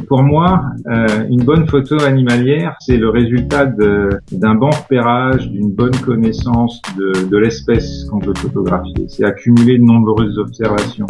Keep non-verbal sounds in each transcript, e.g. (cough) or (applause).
pour moi, euh, une bonne photo animalière, c'est le résultat d'un bon repérage, d'une bonne connaissance de, de l'espèce qu'on veut photographier. C'est accumuler de nombreuses observations.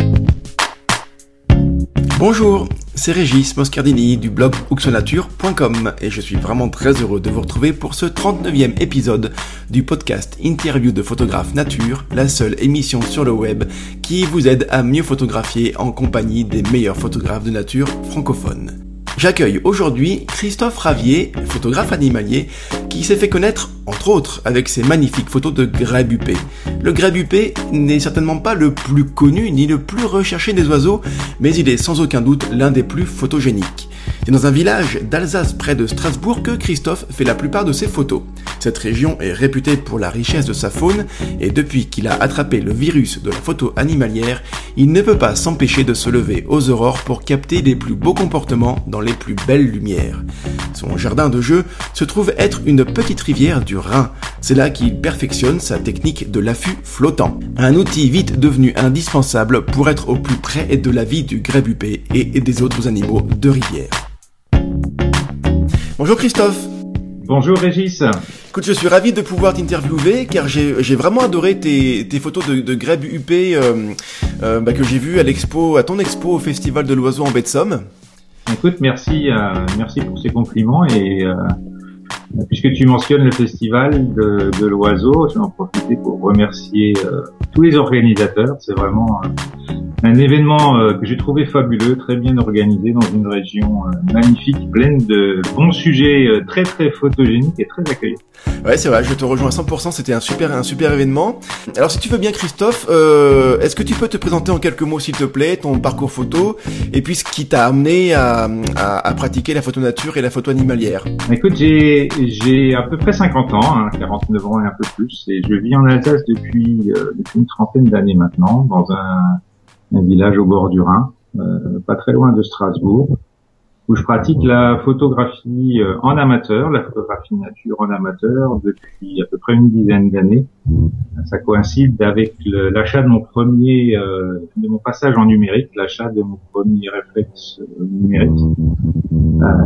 Bonjour, c'est Régis Moscardini du blog oxonature.com et je suis vraiment très heureux de vous retrouver pour ce 39e épisode du podcast Interview de photographe nature, la seule émission sur le web qui vous aide à mieux photographier en compagnie des meilleurs photographes de nature francophones. J'accueille aujourd'hui Christophe Ravier, photographe animalier, qui s'est fait connaître, entre autres, avec ses magnifiques photos de grèbe huppé. Le grèbe huppé n'est certainement pas le plus connu ni le plus recherché des oiseaux, mais il est sans aucun doute l'un des plus photogéniques. C'est dans un village d'Alsace près de Strasbourg que Christophe fait la plupart de ses photos. Cette région est réputée pour la richesse de sa faune et depuis qu'il a attrapé le virus de la photo animalière, il ne peut pas s'empêcher de se lever aux aurores pour capter les plus beaux comportements dans les plus belles lumières. Son jardin de jeu se trouve être une petite rivière du Rhin. C'est là qu'il perfectionne sa technique de l'affût flottant. Un outil vite devenu indispensable pour être au plus près de la vie du grébupé et des autres animaux de rivière. Bonjour Christophe. Bonjour Régis. Écoute, je suis ravi de pouvoir t'interviewer car j'ai vraiment adoré tes, photos de, de UP euh, euh, bah, que j'ai vu à l'expo, à ton expo au Festival de l'Oiseau en baie de Somme. Écoute, merci, euh, merci pour ces compliments et puisque tu mentionnes le Festival de, de l'Oiseau, je vais en profiter pour remercier tous les organisateurs. C'est vraiment un événement euh, que j'ai trouvé fabuleux, très bien organisé dans une région euh, magnifique, pleine de bons sujets, euh, très très photogéniques et très accueillants. Ouais, c'est vrai, je te rejoins à 100%, c'était un super un super événement. Alors si tu veux bien Christophe, est-ce que tu peux te présenter en quelques mots s'il te plaît, ton parcours photo et puis ce qui t'a amené à, à, pratiquer la photo nature et la photo animalière? Écoute, j'ai j'ai à peu près 50 ans, hein, 49 ans et un peu plus, et je vis en Alsace depuis, depuis une trentaine d'années maintenant, dans un un village au bord du Rhin, euh, pas très loin de Strasbourg, où je pratique la photographie euh, en amateur, la photographie nature en amateur depuis à peu près une dizaine d'années. Ça coïncide avec l'achat de mon premier, euh, de mon passage en numérique, l'achat de mon premier réflexe numérique.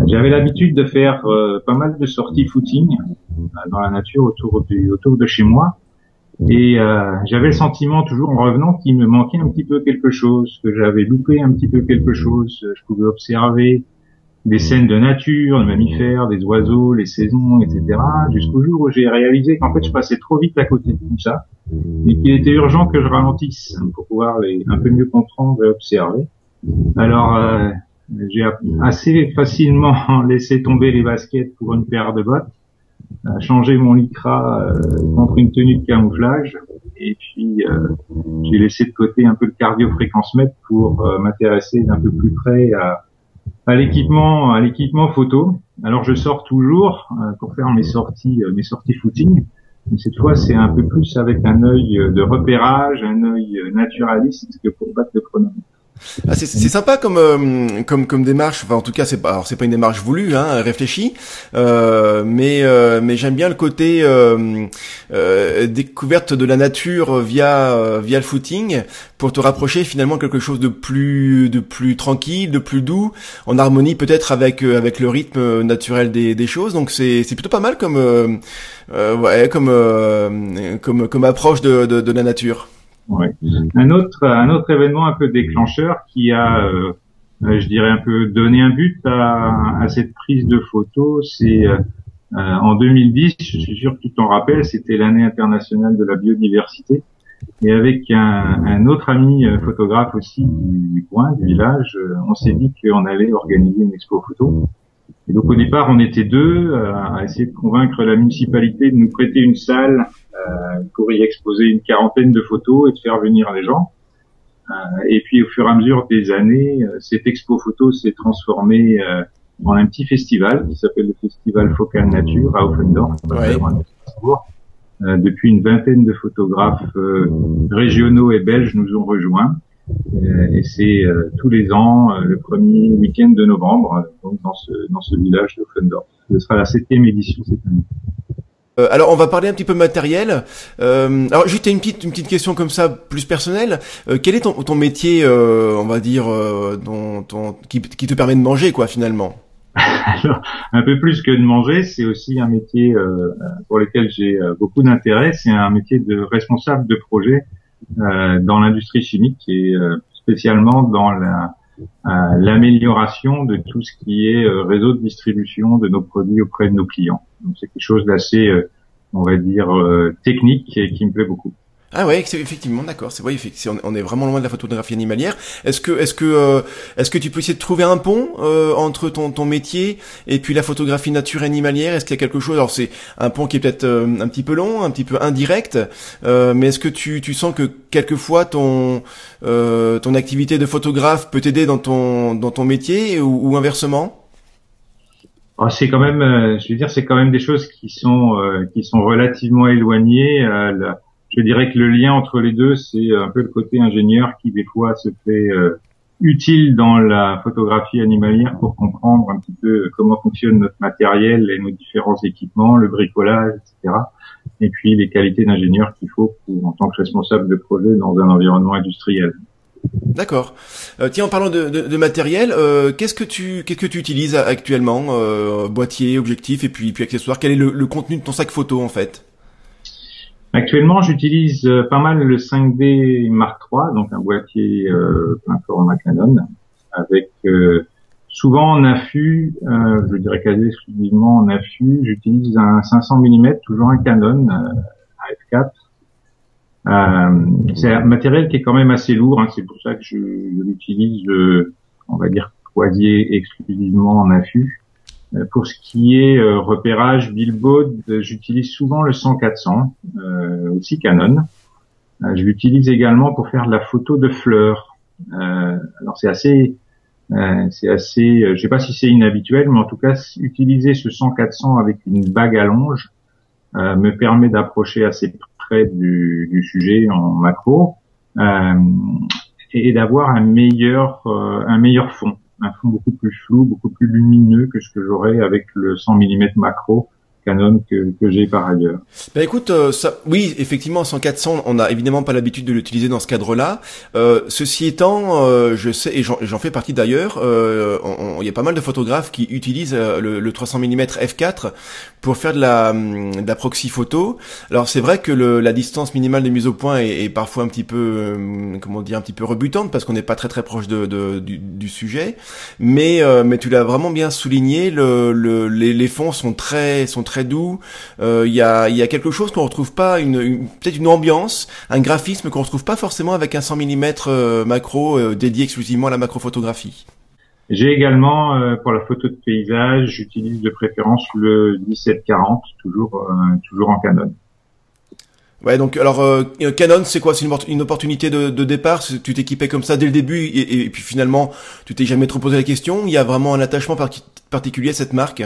J'avais l'habitude de faire pas mal de sorties footing dans la nature autour du, autour de chez moi. Et euh, j'avais le sentiment toujours en revenant qu'il me manquait un petit peu quelque chose, que j'avais loupé un petit peu quelque chose. Je pouvais observer des scènes de nature, de mammifères, des oiseaux, les saisons, etc. Jusqu'au jour où j'ai réalisé qu'en fait je passais trop vite à côté de tout ça et qu'il était urgent que je ralentisse pour pouvoir les un peu mieux comprendre et observer. Alors euh, j'ai assez facilement (laughs) laissé tomber les baskets pour une paire de bottes à changer mon lycra euh, contre une tenue de camouflage et puis euh, j'ai laissé de côté un peu le cardio fréquence mètre pour euh, m'intéresser d'un peu plus près à, à l'équipement à l'équipement photo. Alors je sors toujours pour faire mes sorties mes sorties footing, mais cette fois c'est un peu plus avec un œil de repérage, un œil naturaliste que pour battre le chronomètre. Ah, c'est sympa comme euh, comme comme démarche. Enfin, en tout cas, c'est pas c'est pas une démarche voulue, hein, réfléchie. Euh, mais euh, mais j'aime bien le côté euh, euh, découverte de la nature via via le footing pour te rapprocher finalement quelque chose de plus de plus tranquille, de plus doux, en harmonie peut-être avec avec le rythme naturel des des choses. Donc c'est c'est plutôt pas mal comme ouais comme comme comme approche de de, de la nature. Ouais. Un autre, un autre événement un peu déclencheur qui a, euh, euh, je dirais un peu donné un but à, à cette prise de photo, c'est euh, en 2010, je suis sûr que tu t'en rappelles, c'était l'année internationale de la biodiversité. Et avec un, un autre ami photographe aussi du, du coin, du village, on s'est dit qu'on allait organiser une expo photo. Et donc au départ, on était deux à essayer de convaincre la municipalité de nous prêter une salle euh, pour y exposer une quarantaine de photos et de faire venir les gens. Euh, et puis au fur et à mesure des années, euh, cette expo photo s'est transformée en un petit festival qui s'appelle le Festival Focal Nature à Offendorf, depuis une vingtaine de photographes régionaux et belges nous ont rejoints. et c'est tous les ans le premier week-end de novembre, donc dans ce dans ce village d'Offendorf. Ce sera la septième édition cette année. Euh, alors on va parler un petit peu matériel. Euh, alors juste une petite une petite question comme ça plus personnelle. Euh, quel est ton, ton métier, euh, on va dire, euh, dont, ton, qui, qui te permet de manger quoi finalement? Alors, un peu plus que de manger, c'est aussi un métier pour lequel j'ai beaucoup d'intérêt. C'est un métier de responsable de projet dans l'industrie chimique et spécialement dans la l'amélioration de tout ce qui est euh, réseau de distribution de nos produits auprès de nos clients. Donc c'est quelque chose d'assez, euh, on va dire, euh, technique et qui me plaît beaucoup. Ah ouais, effectivement d'accord. C'est vrai, on, est vraiment loin de la photographie animalière. Est-ce que, est-ce que, euh, est-ce que tu peux essayer de trouver un pont euh, entre ton, ton métier et puis la photographie nature animalière? Est-ce qu'il y a quelque chose? Alors c'est un pont qui est peut-être euh, un petit peu long, un petit peu indirect, euh, mais est-ce que tu, tu sens que quelquefois ton, euh, ton activité de photographe peut t'aider dans ton, dans ton métier ou, ou inversement? Oh, c'est quand même, euh, je veux dire, c'est quand même des choses qui sont qui sont relativement éloignées. La- je dirais que le lien entre les deux, c'est un peu le côté ingénieur qui des fois se fait euh, utile dans la photographie animalière pour comprendre un petit peu comment fonctionne notre matériel et nos différents équipements, le bricolage, etc. Et puis les qualités d'ingénieur qu'il faut pour, en tant que responsable de projet dans un environnement industriel. D'accord. Euh, tiens, en parlant de, de, de matériel, euh, qu'est-ce que tu qu'est-ce que tu utilises actuellement euh, Boîtier, objectif et puis puis accessoires. Quel est le, le contenu de ton sac photo en fait? Actuellement, j'utilise euh, pas mal le 5D Mark III, donc un boîtier euh, plein format Canon, avec euh, souvent en affût, euh, je dirais quasi exclusivement en affût. J'utilise un 500 mm, toujours un Canon euh, AF4. Euh, c'est un matériel qui est quand même assez lourd, hein, c'est pour ça que je, je l'utilise, euh, on va dire quasi exclusivement en affût. Euh, Pour ce qui est euh, repérage billboard, euh, j'utilise souvent le 100-400, euh, aussi Canon. Euh, je l'utilise également pour faire de la photo de fleurs. Alors c'est assez, c'est assez, je sais pas si c'est inhabituel, mais en tout cas utiliser ce 100-400 avec une bague à longe me permet d'approcher assez près du, du sujet en macro euh, et d'avoir un meilleur, un meilleur fond un fond beaucoup plus flou, beaucoup plus lumineux que ce que j'aurais avec le 100 mm macro Canon que, j'ai par ailleurs. Ben écoute, euh, ça, oui, effectivement, 100-400, on n'a évidemment pas l'habitude de l'utiliser dans ce cadre-là. Euh, ceci étant, euh, je sais, et j'en fais partie d'ailleurs, euh, il y a pas mal de photographes qui utilisent euh, le, le, 300 mm f4 pour faire de la, de la proxy photo. Alors c'est vrai que le, la distance minimale de mise au point est, est parfois un petit peu, euh, comment dire, un petit peu rebutante parce qu'on n'est pas très très proche de, de du, du, sujet. Mais euh, mais tu l'as vraiment bien souligné, le, le, les, les fonds sont très sont très doux. Il euh, y, a, y a quelque chose qu'on retrouve pas, une, une peut-être une ambiance, un graphisme qu'on retrouve pas forcément avec un 100 mm euh, macro euh, dédié exclusivement à la macrophotographie. J'ai également, euh, pour la photo de paysage, j'utilise de préférence le 1740, toujours euh, toujours en Canon. Ouais, donc alors euh, Canon, c'est quoi? C'est une, une, opportunité de, de départ? Tu t'équipais comme ça dès le début et, et, et puis finalement, tu t'es jamais trop posé la question? Il y a vraiment un attachement par particulier à cette marque?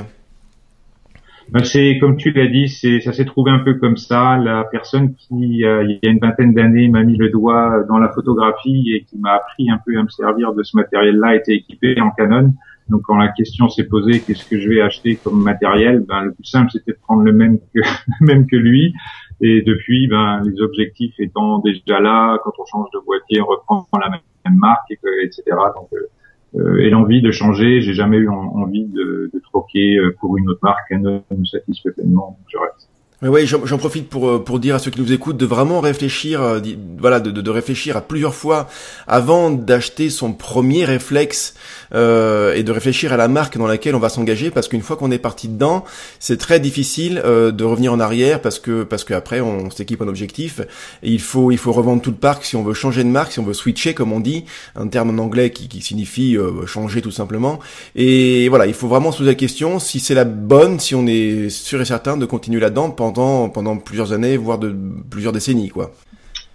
Ben c'est comme tu l'as dit, c'est ça s'est trouvé un peu comme ça. La personne qui euh, il y a une vingtaine d'années m'a mis le doigt dans la photographie et qui m'a appris un peu à me servir de ce matériel-là était équipé en Canon. Donc quand la question s'est posée, qu'est-ce que je vais acheter comme matériel? Ben le plus simple c'était de prendre le même que (laughs) même que lui. Et depuis, ben les objectifs étant déjà là, quand on change de boîtier, on reprend la même, marque, et que, etc. Donc euh, et l'envie de changer, j'ai jamais eu en, envie de, de, troquer pour une autre marque, ne me satisfait pleinement, je reste. Mais oui, j'en profite pour pour dire à ceux qui nous écoutent de vraiment réfléchir, euh, voilà, de, de, de, réfléchir à plusieurs fois avant d'acheter son premier réflexe euh, et de réfléchir à la marque dans laquelle on va s'engager, parce qu'une fois qu'on est parti dedans, c'est très difficile euh, de revenir en arrière parce que parce qu'après on s'équipe en objectif et il faut il faut revendre tout le parc si on veut changer de marque, si on veut switcher comme on dit, un terme en anglais qui, qui signifie euh, changer tout simplement. Et voilà, il faut vraiment se poser la question si c'est la bonne, si on est sûr et certain de continuer là-dedans pendant pendant plusieurs années, voire de plusieurs décennies, quoi.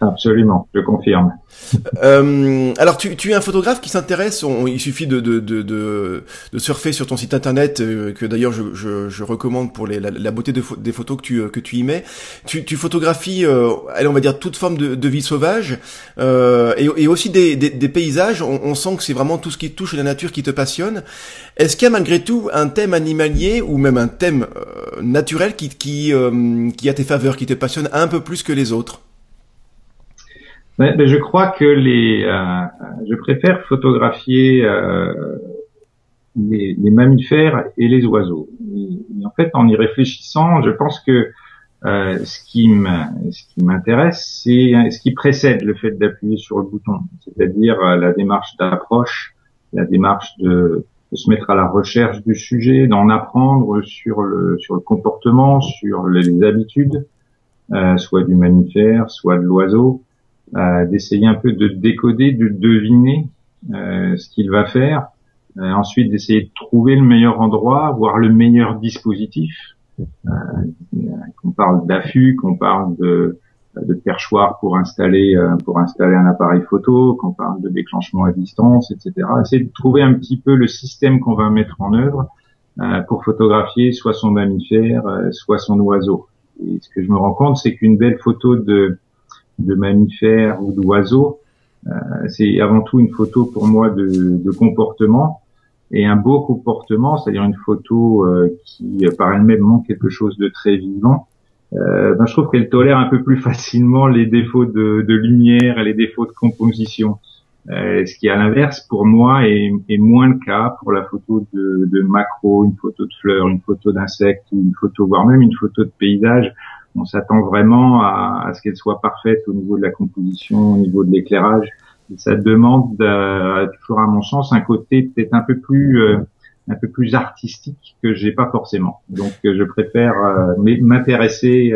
Absolument, je confirme. Euh, alors, tu, tu, es un photographe qui s'intéresse. Il suffit de, de, de, de, surfer sur ton site internet, euh, que d'ailleurs je, je, je, recommande pour les, la, beauté des photos que tu, que tu y mets. Tu, tu photographies, euh, on va dire toute forme de, vie sauvage euh, et, et, aussi des, des, des paysages. On, on, sent que c'est vraiment tout ce qui touche la nature qui te passionne. Est-ce qu'il y a malgré tout un thème animalier ou même un thème euh, naturel qui, qui, qui a tes faveurs, qui te passionne un peu plus que les autres? Je crois que les, euh, je préfère photographier euh, les, les, mammifères et les oiseaux. Et, en fait, en y réfléchissant, je pense que euh, ce qui m'intéresse, c'est ce qui précède le fait d'appuyer sur le bouton, c'est-à-dire euh, la démarche d'approche, la démarche de, de, se mettre à la recherche du sujet, d'en apprendre sur le sur le comportement, sur les habitudes, euh, soit du mammifère, soit de l'oiseau d'essayer un peu de décoder, de deviner euh, ce qu'il va faire, euh, ensuite d'essayer de trouver le meilleur endroit, voir le meilleur dispositif. Euh, qu'on parle d'affût, qu'on parle de, de perchoir pour installer pour installer un appareil photo, qu'on parle de déclenchement à distance, etc. Essayer de trouver un petit peu le système qu'on va mettre en œuvre pour photographier soit son mammifère, soit son oiseau. Et ce que je me rends compte, c'est qu'une belle photo de de mammifères ou d'oiseaux. Euh, c'est avant tout une photo pour moi de, de comportement et un beau comportement, c'est-à-dire une photo euh, qui par elle-même montre quelque chose de très vivant. Euh, ben, je trouve qu'elle tolère un peu plus (laughs) facilement les défauts de, de lumière et les défauts de composition. Euh, ce qui, à l'inverse, pour moi, est, est, moins le cas pour la photo de, de macro, une photo de fleurs, une photo d'insectes, une photo, voire même une photo de paysage on s'attend vraiment à, ce qu'elle soit parfaite au niveau de la composition, au niveau de l'éclairage. ça demande euh, toujours à mon sens un côté peut-être un peu plus euh, un peu plus artistique que j'ai pas forcément. Donc je préfère euh, m'intéresser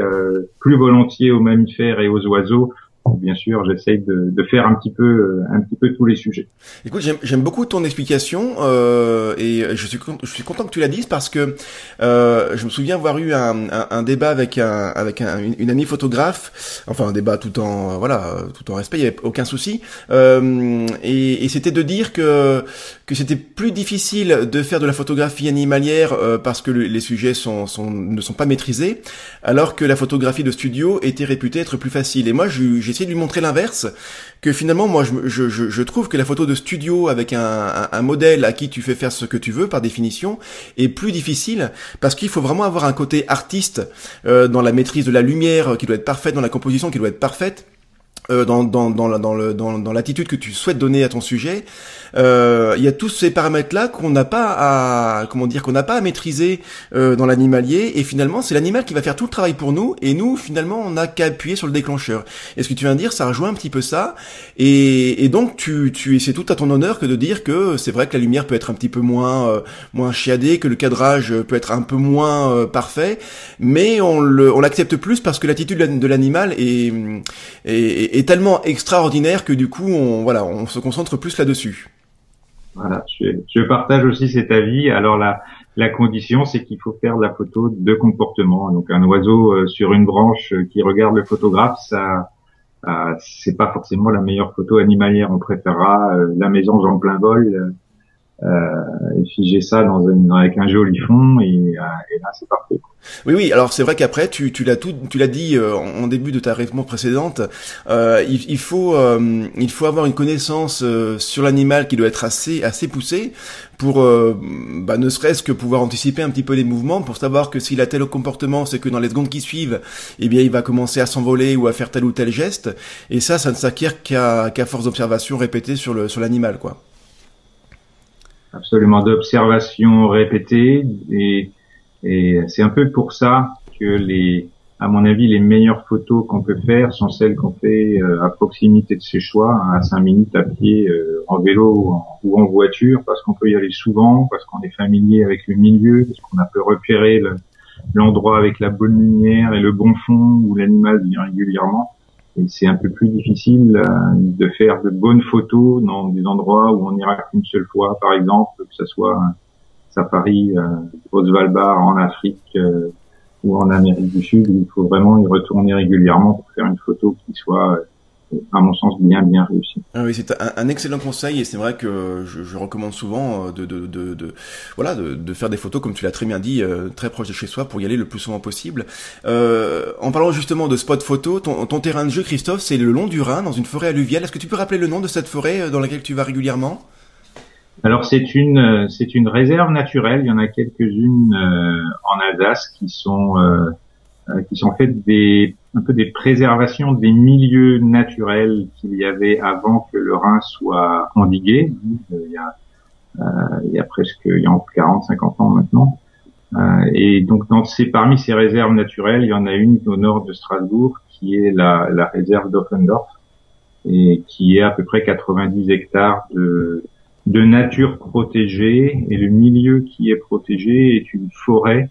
plus volontiers aux mammifères et aux oiseaux bien sûr, j'essaye de, de, faire un petit peu, euh, un petit peu tous les sujets. Écoute, j'aime beaucoup ton explication euh, et je suis, je suis content que tu la dises parce que euh, je me souviens avoir eu un, un, un débat avec un, avec un, une, amie photographe, enfin un débat tout en voilà, tout en respect, il n'y avait aucun souci, euh, et, et c'était de dire que que c'était plus difficile de faire de la photographie animalière euh, parce que les sujets sont, sont, ne sont pas maîtrisés, alors que la photographie de studio était réputée être plus facile. Et moi, j'ai essayé de lui montrer l'inverse, que finalement, moi, je, je, je, trouve que la photo de studio avec un, modèle à qui tu fais faire ce que tu veux, par définition, est plus difficile parce qu'il faut vraiment avoir un côté artiste euh, dans la maîtrise de la lumière qui doit être parfaite, dans la composition qui doit être parfaite euh, dans, dans, dans, dans, le, dans, dans l'attitude que tu souhaites donner à ton sujet, euh, il y a tous ces paramètres-là qu'on n'a pas à comment dire qu'on n'a pas à maîtriser euh, dans l'animalier. Et finalement c'est l'animal qui va faire tout le travail pour nous. Et nous finalement on n'a qu'à appuyer sur le déclencheur. Et ce que tu viens de dire, ça rejoint un petit peu ça. Et, et donc tu, tu c'est tout à ton honneur que de dire que c'est vrai que la lumière peut être un petit peu moins euh, moins chiadée, que le cadrage peut être un peu moins euh, parfait, mais on le on l'accepte plus parce que l'attitude de l'animal est, est est tellement extraordinaire que du coup, on, voilà, on se concentre plus là-dessus. Voilà, je, partage aussi cet avis. Alors la, la condition, c'est qu'il faut faire de la photo de comportement. Donc un oiseau euh, sur une branche euh, qui regarde le photographe, ça, euh, c'est pas forcément la meilleure photo animalière. On préférera la maison en plein vol et figer ça dans une, avec un joli fond et, et là c'est parfait. Oui, oui. Alors c'est vrai qu'après, tu, tu l'as tout, tu l'as dit euh, en début de ta réponse précédente. Euh, il, il, faut, euh, il faut avoir une connaissance euh, sur l'animal qui doit être assez, assez poussée pour, bah, ne serait-ce que pouvoir anticiper un petit peu les mouvements, pour savoir que s'il a tel comportement, c'est que dans les secondes qui suivent, eh bien, il va commencer à s'envoler ou à faire tel ou tel geste. Et ça, ça ne s'acquiert qu'à qu'à force d'observation répétée sur le, sur l'animal, quoi. Absolument, d'observation répétée et c'est un peu pour ça que les, à mon avis, les meilleures photos qu'on peut faire sont celles qu'on fait euh, à proximité de ses choix, hein, à 5 minutes à pied, euh, en vélo ou en, voiture, parce qu'on peut y aller souvent, parce qu'on est familier avec le milieu, parce qu'on a pu repérer l'endroit avec la bonne lumière et le bon fond où l'animal vient régulièrement. C'est un peu plus difficile euh, de faire de bonnes photos dans des endroits où on n'ira qu'une seule fois, par exemple, que ce soit safari euh, au Svalbard en Afrique euh, ou en Amérique du Sud, il faut vraiment y retourner régulièrement pour faire une photo qui soit à mon sens, bien bien réussi. Ah oui, c'est un, excellent conseil et c'est vrai que je, je, recommande souvent euh, de, de, de, de voilà de, faire des photos comme tu l'as très bien dit, euh, très proche de chez soi pour y aller le plus souvent possible. Euh, en parlant justement de spot photo, ton, ton terrain de jeu, Christophe, c'est le long du Rhin, dans une forêt alluviale. Est-ce que tu peux rappeler le nom de cette forêt dans laquelle tu vas régulièrement? Alors c'est une c'est une réserve naturelle. Il y en a quelques-unes en Alsace qui sont qui sont faites des un peu des préservations des milieux naturels qu'il y avait avant que le Rhin soit endigué. Euh, il y a, euh, il y a presque il y a 40, 50 ans maintenant. Euh, et donc dans ces, parmi ces réserves naturelles, il y en a une au nord de Strasbourg qui est la, la réserve d'Offendorf et qui est à peu près 90 hectares de, de nature protégée et le milieu qui est protégé est une forêt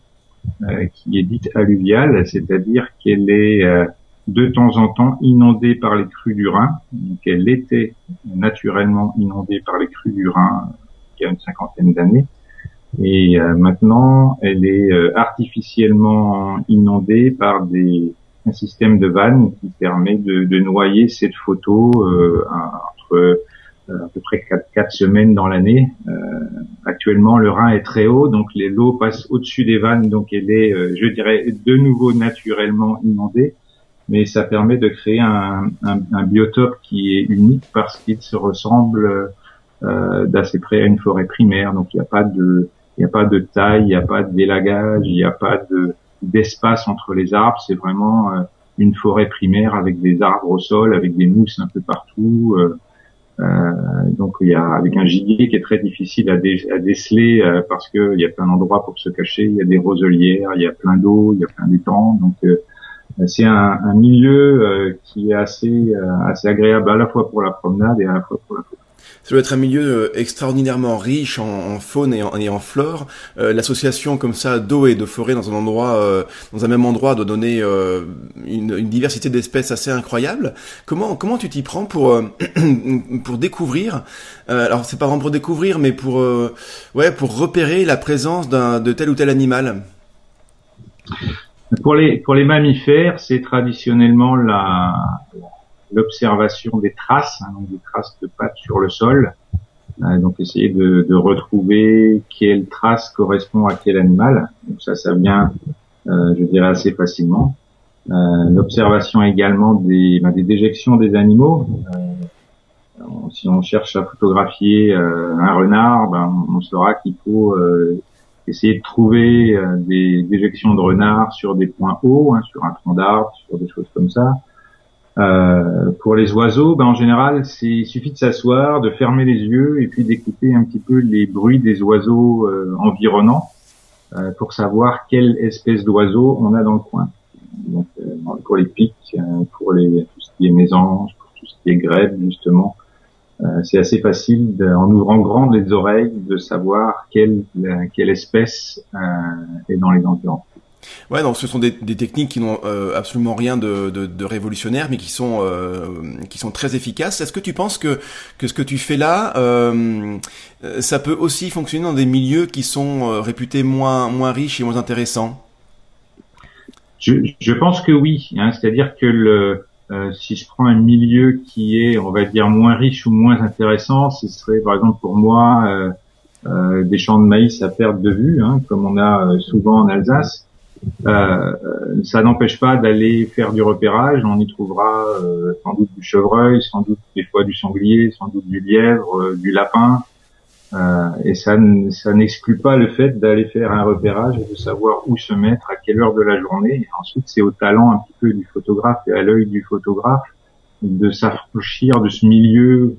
qui est dite alluviale, c'est-à-dire qu'elle est euh, de temps en temps inondée par les crues du Rhin. Donc elle était naturellement inondée par les crues du Rhin il y a une cinquantaine d'années. Et euh, maintenant, elle est artificiellement inondée par des, un système de vannes qui permet de, de noyer cette photo entre euh, à peu près quatre, semaines dans l'année. Euh, actuellement, le Rhin est très haut, donc les l'eau passe au-dessus des vannes, donc elle est, euh, je dirais, de nouveau naturellement inondée. Mais ça permet de créer un, un, un biotope qui est unique parce qu'il se ressemble euh, d'assez près à une forêt primaire. Donc il n'y a pas de, il n'y a pas de taille, il n'y a pas de délagage, il n'y a pas de d'espace entre les arbres. C'est vraiment une forêt primaire avec des arbres au sol, avec des mousses un peu partout. Euh, euh, donc il y a avec un gibier qui est très difficile à, à déceler euh, parce qu'il y a plein d'endroits pour se cacher, il y a des roselières, il y a plein d'eau, il y a plein d'étangs, donc euh, c'est un, un, milieu qui est assez assez agréable à la fois pour la promenade et à la fois pour la photo. Ça doit être un milieu euh, extraordinairement riche en, faune et en, flore. Euh, l'association comme ça d'eau et de forêt dans un endroit, euh, dans un même endroit, doit donner une, diversité d'espèces assez incroyable. Comment comment tu t'y prends pour (clears throat) pour découvrir Alors c'est pas vraiment pour découvrir, mais pour ouais pour repérer la présence d'un de tel ou tel animal? Pour les pour les mammifères, c'est traditionnellement la l'observation des traces, hein, donc des traces de pattes sur le sol. Euh, donc essayer de, de, retrouver quelle trace correspond à quel animal. Donc ça, ça vient, euh, je dirais, assez facilement. Euh, l'observation également des, ben, des déjections des animaux. Euh, si on cherche à photographier euh, un renard, ben, on saura qu'il faut essayer de trouver des déjections de renard sur des points hauts, hein, sur un tronc d'arbre, sur des choses comme ça. Euh, pour les oiseaux, ben en général, il suffit de s'asseoir, de fermer les yeux et puis d'écouter un petit peu les bruits des oiseaux euh, environnants euh, pour savoir quelle espèce d'oiseau on a dans le coin. Donc, euh, pour les pics, pour les, tout ce qui est mésange, pour tout ce qui est grève, justement, c'est assez facile, en ouvrant grandes les oreilles, de savoir quelle, quelle espèce est dans les environs. Ouais, donc ce sont des, des techniques qui n'ont euh, absolument rien de, de, de, révolutionnaire, mais qui sont euh, qui sont très efficaces. Est-ce que tu penses que que ce que tu fais là, euh, ça peut aussi fonctionner dans des milieux qui sont euh, réputés moins moins riches et moins intéressants? Je, je pense que oui. Hein, C'est-à-dire que le euh, si je prends un milieu qui est, on va dire, moins riche ou moins intéressant, ce serait par exemple pour moi des champs de maïs à perte de vue, hein, comme on a souvent en Alsace. Euh, ça n'empêche pas d'aller faire du repérage. On y trouvera euh, sans doute du chevreuil, sans doute des fois du sanglier, sans doute du lièvre, euh, du lapin. et ça, ça n'exclut pas le fait d'aller faire un repérage et de savoir où se mettre, à quelle heure de la journée. Et ensuite, c'est au talent un petit peu du photographe et à l'œil du photographe de s'affranchir de ce milieu,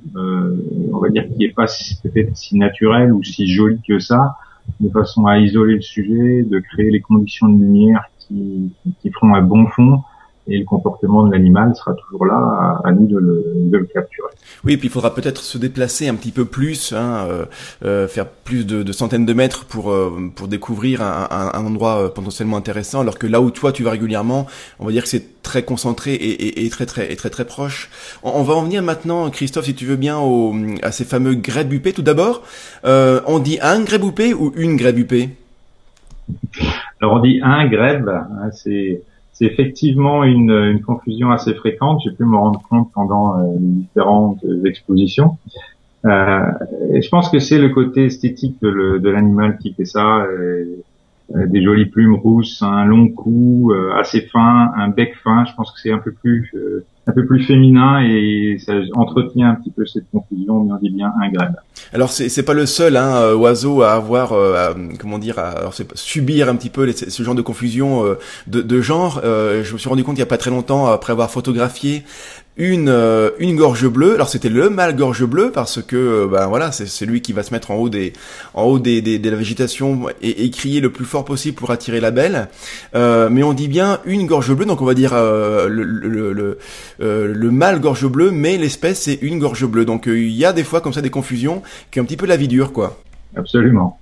on va dire, qui est pas si naturel ou si joli que ça, de façon à isoler le sujet, de créer les conditions de lumière qui, qui feront un bon fond et le comportement de l'animal sera toujours là à, nous de le, de le, capturer. Oui, et puis il faudra peut-être se déplacer un petit peu plus, hein, euh, euh faire plus de, de, centaines de mètres pour euh, pour découvrir un, un, un, endroit euh, potentiellement intéressant, alors que là où toi tu vas régulièrement, on va dire que c'est très concentré et, et, et, très très et très très proche. On, va en venir maintenant, Christophe, si tu veux bien, au, à ces fameux grébupés. Tout d'abord, on dit un grébupé ou une grébupée Alors on dit un grèbe, hein, c'est c'est effectivement une, une, confusion assez fréquente. J'ai pu me rendre compte pendant les différentes expositions. Euh, et je pense que c'est le côté esthétique de l'animal qui fait ça. Des jolies plumes rousses, un long cou assez fin, un bec fin. Je pense que c'est un peu plus un peu plus féminin et ça entretient un petit peu cette confusion, mais on dit bien un grain. Alors c'est c'est pas le seul hein, euh, oiseau à avoir euh, comment dire à, alors subir un petit peu ce genre de confusion euh, de, de, genre. je me suis rendu compte il y a pas très longtemps après avoir photographié une euh, une gorge bleue. Alors c'était le mâle gorge bleue parce que euh, ben voilà, c'est lui qui va se mettre en haut des en haut des, des de la végétation et, et, crier le plus fort possible pour attirer la belle. Euh, mais on dit bien une gorge bleue, donc on va dire le le, le, le mâle gorge bleue, mais l'espèce c'est une gorge bleue. Donc il y a des fois comme ça des confusions qui ont un petit peu la vie dure quoi. Absolument.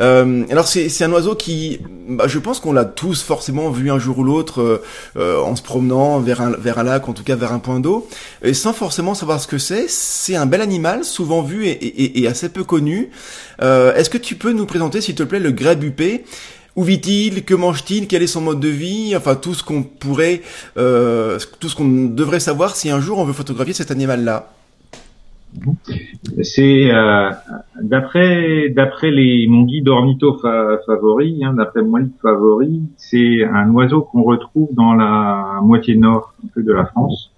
Euh, alors c'est un oiseau qui, bah, je pense qu'on l'a tous forcément vu un jour ou l'autre euh, euh, en se promenant vers un, vers un lac, en tout cas vers un point d'eau, et sans forcément savoir ce que c'est. C'est un bel animal, souvent vu et, et, et assez peu connu. Euh, Est-ce que tu peux nous présenter, s'il te plaît, le grèbe upé où vit-il? Que mange-t-il? Quel est son mode de vie? Enfin, tout ce qu'on pourrait, euh, tout ce qu'on devrait savoir si un jour on veut photographier cet animal-là. C'est euh, d'après d'après les mon guide ornitho favori, hein, d'après mon guide favori, c'est un oiseau qu'on retrouve dans la moitié nord un peu de la France,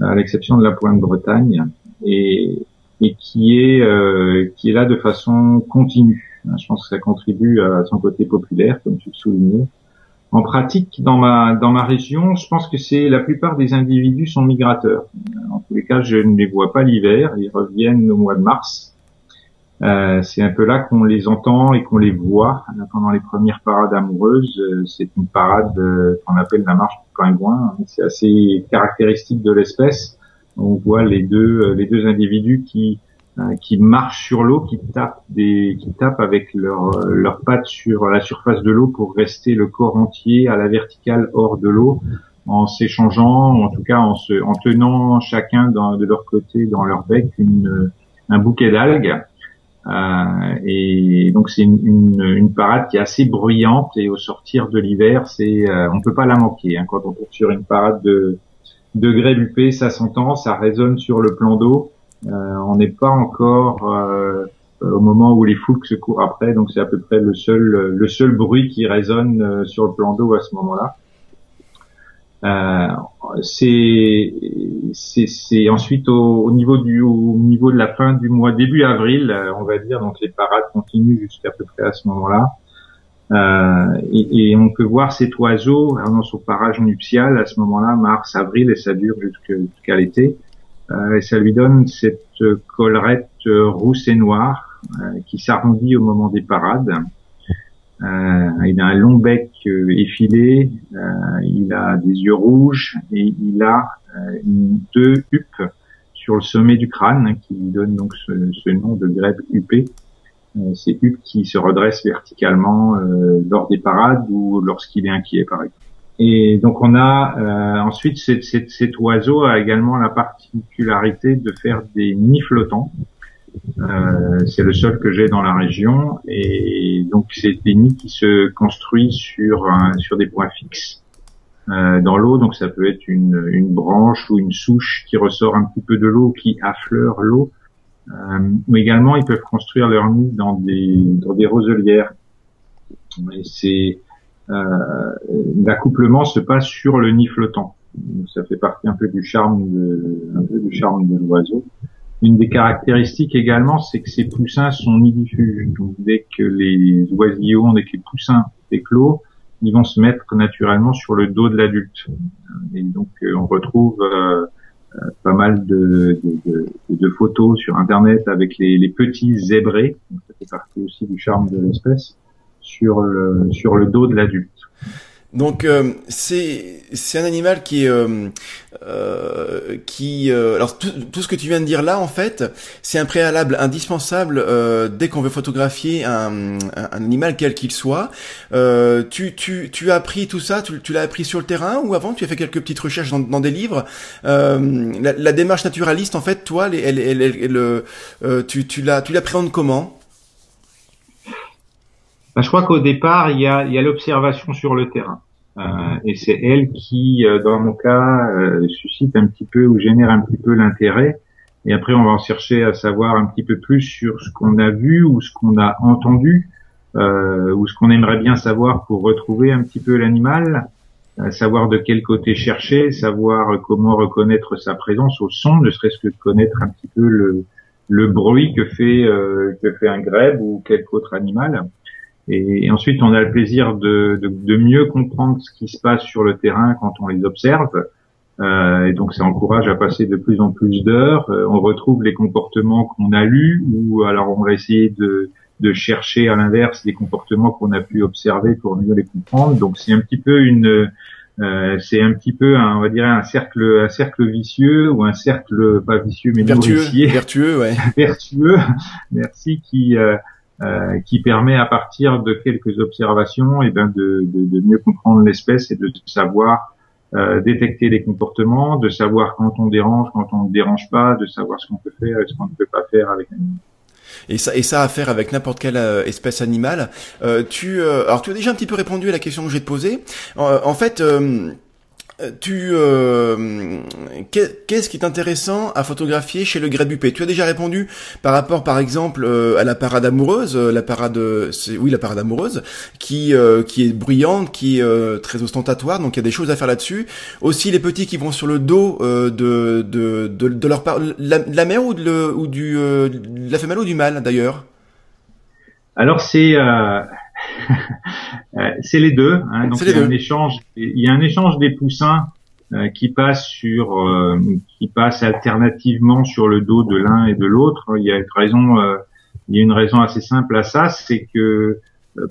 à l'exception de la pointe Bretagne, et et qui est euh, qui est là de façon continue. Je pense que ça contribue à son côté populaire, comme tu le soulignais. En pratique, dans ma dans ma région, je pense que c'est la plupart des individus sont migrateurs. En tous les cas, je ne les vois pas l'hiver. Ils reviennent au mois de mars. Euh, c'est un peu là qu'on les entend et qu'on les voit pendant les premières parades amoureuses. Euh, c'est une parade euh, qu'on appelle la marche du pingouin. C'est assez caractéristique de l'espèce. On voit les deux euh, les deux individus qui euh, qui marchent sur l'eau, qui tapent des, qui tapent avec leurs leurs pattes sur la surface de l'eau pour rester le corps entier à la verticale hors de l'eau, en s'échangeant, en tout cas en se, en tenant chacun dans, de leur côté dans leur bec une, un bouquet d'algues. Euh, et donc c'est une, une, une, parade qui est assez bruyante et au sortir de l'hiver, c'est euh, on peut pas la manquer. Hein. Quand on tombe sur une parade de de grès ça s'entend, ça résonne sur le plan d'eau. Euh, on n'est pas encore euh, au moment où les foules se courent après, donc c'est à peu près le seul le seul bruit qui résonne euh, sur le plan d'eau à ce moment-là. Euh, c'est c'est ensuite au, niveau du au niveau de la fin du mois début avril on va dire donc les parades continuent jusqu'à peu près à ce moment-là euh, et, et, on peut voir cet oiseau dans son parage nuptial à ce moment-là mars avril et ça dure jusqu'à l'été et ça lui donne cette collerette rousse et noire euh, qui s'arrondit au moment des parades. Euh, il a un long bec effilé, il a des yeux rouges et il a deux huppes sur le sommet du crâne qui lui donne donc ce, nom de grèbe huppée. ces huppes qui se redressent verticalement lors des parades ou lorsqu'il est inquiet par exemple. Et donc on a euh, ensuite cet, cet, oiseau a également la particularité de faire des nids flottants. Euh, c'est le seul que j'ai dans la région et donc c'est des nids qui se construisent sur sur des points fixes euh, dans l'eau. Donc ça peut être une, une branche ou une souche qui ressort un petit peu de l'eau, qui affleure l'eau. Euh, mais également ils peuvent construire leur nid dans des dans des roselières. Et c'est l'accouplement se passe sur le nid flottant. ça fait partie un peu du charme de, un peu du charme de l'oiseau. Une des caractéristiques également, c'est que ces poussins sont nidifuges. Donc dès que les oisillons, dès que les poussins éclosent, ils vont se mettre naturellement sur le dos de l'adulte. Et donc euh, on retrouve euh, pas mal de, de, de, photos sur Internet avec les, les petits zébrés. ça fait partie aussi du charme de l'espèce sur le, sur le dos de l'adulte. Donc euh, c'est c'est un animal qui euh, euh, qui euh, alors tout, tout, ce que tu viens de dire là en fait c'est un préalable indispensable euh, dès qu'on veut photographier un, un, animal quel qu'il soit. tu tu tu as appris tout ça tu, l'as appris sur le terrain ou avant? Tu as fait quelques petites recherches dans, dans des livres. La, la, démarche naturaliste en fait toi elle, elle, elle, elle tu tu la tu l'appréhendes comment? Bah, je crois qu'au départ, il y a, l'observation sur le terrain. et c'est elle qui, dans mon cas, suscite un petit peu ou génère un petit peu l'intérêt. Et après, on va en chercher à savoir un petit peu plus sur ce qu'on a vu ou ce qu'on a entendu euh, ou ce qu'on aimerait bien savoir pour retrouver un petit peu l'animal, euh, savoir de quel côté chercher, savoir comment reconnaître sa présence au son, ne serait-ce que connaître un petit peu le, le bruit que fait euh, que fait un grèbe ou quelque autre animal. Et, ensuite, on a le plaisir de, de, de, mieux comprendre ce qui se passe sur le terrain quand on les observe. Euh, et donc, ça encourage à passer de plus en plus d'heures. Euh, on retrouve les comportements qu'on a lus, ou alors on va essayer de, de chercher à l'inverse les comportements qu'on a pu observer pour mieux les comprendre. Donc, c'est un petit peu une euh, c'est un petit peu, un, on va dire, un cercle, un cercle vicieux ou un cercle pas vicieux mais vertueux, vertueux, ouais. (laughs) vertueux. Merci qui euh, qui permet à partir de quelques observations, et eh ben de, de, de mieux comprendre l'espèce et de savoir euh, détecter les comportements, de savoir quand on dérange, quand on ne dérange pas, de savoir ce qu'on peut faire et ce qu'on ne peut pas faire avec un et ça, et ça à faire avec n'importe quelle euh, espèce animale. Euh, tu, euh, alors tu as déjà un petit peu répondu à la question que j'ai te posée. en fait euh, tu euh, qu'est-ce qui est intéressant à photographier chez le grébupé Tu as déjà répondu par rapport, par exemple, euh, à la parade amoureuse, la parade, oui, la parade amoureuse, qui qui est bruyante, qui est très ostentatoire, donc il y a des choses à faire là-dessus. Aussi les petits qui vont sur le dos de, de, de, de leur la, mère ou, de du la femelle ou du mâle d'ailleurs? Alors c'est Euh, (laughs) c'est les deux. Hein, donc il y a un échange. Il y a un échange des poussins euh, qui passent sur, euh, qui passent alternativement sur le dos de l'un et de l'autre. Il y a une raison. il y a une raison assez simple à ça, c'est que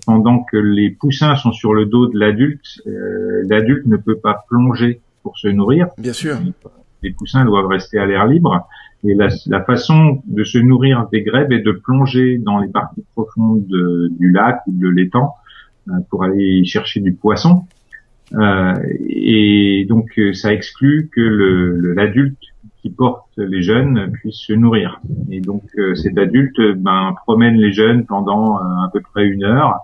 pendant que les poussins sont sur le dos de l'adulte, l'adulte ne peut pas plonger pour se nourrir. Bien sûr. Les poussins doivent rester à l'air libre. Et la, la, façon de se nourrir des grèbes est de plonger dans les parties profondes du lac ou de l'étang euh, pour aller chercher du poisson. Euh, et donc euh, ça exclut que l'adulte qui porte les jeunes puisse se nourrir. Et donc cet adulte ben, promène les jeunes pendant à peu près une heure